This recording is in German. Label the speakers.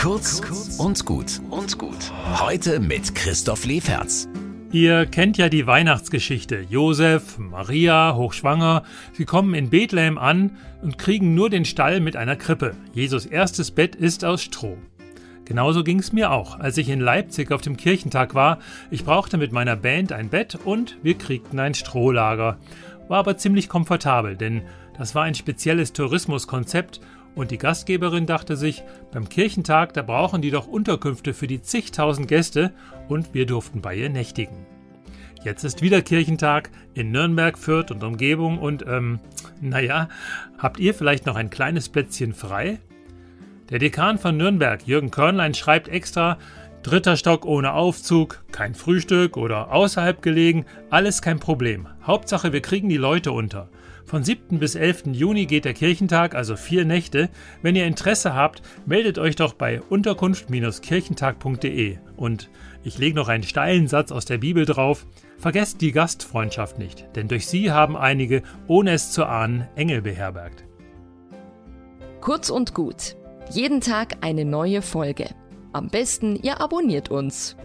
Speaker 1: Kurz und gut und gut. Heute mit Christoph Leferz.
Speaker 2: Ihr kennt ja die Weihnachtsgeschichte. Josef, Maria, hochschwanger, sie kommen in Bethlehem an und kriegen nur den Stall mit einer Krippe. Jesus erstes Bett ist aus Stroh. Genauso ging es mir auch, als ich in Leipzig auf dem Kirchentag war. Ich brauchte mit meiner Band ein Bett und wir kriegten ein Strohlager. War aber ziemlich komfortabel, denn das war ein spezielles Tourismuskonzept und die Gastgeberin dachte sich, beim Kirchentag, da brauchen die doch Unterkünfte für die zigtausend Gäste und wir durften bei ihr nächtigen. Jetzt ist wieder Kirchentag in Nürnberg, Fürth und Umgebung und ähm, naja, habt ihr vielleicht noch ein kleines Plätzchen frei? Der Dekan von Nürnberg, Jürgen Körnlein, schreibt extra, dritter Stock ohne Aufzug, kein Frühstück oder außerhalb gelegen, alles kein Problem. Hauptsache, wir kriegen die Leute unter. Von 7. bis 11. Juni geht der Kirchentag, also vier Nächte. Wenn ihr Interesse habt, meldet euch doch bei unterkunft-kirchentag.de. Und ich lege noch einen steilen Satz aus der Bibel drauf. Vergesst die Gastfreundschaft nicht, denn durch sie haben einige, ohne es zu ahnen, Engel beherbergt.
Speaker 3: Kurz und gut. Jeden Tag eine neue Folge. Am besten, ihr abonniert uns.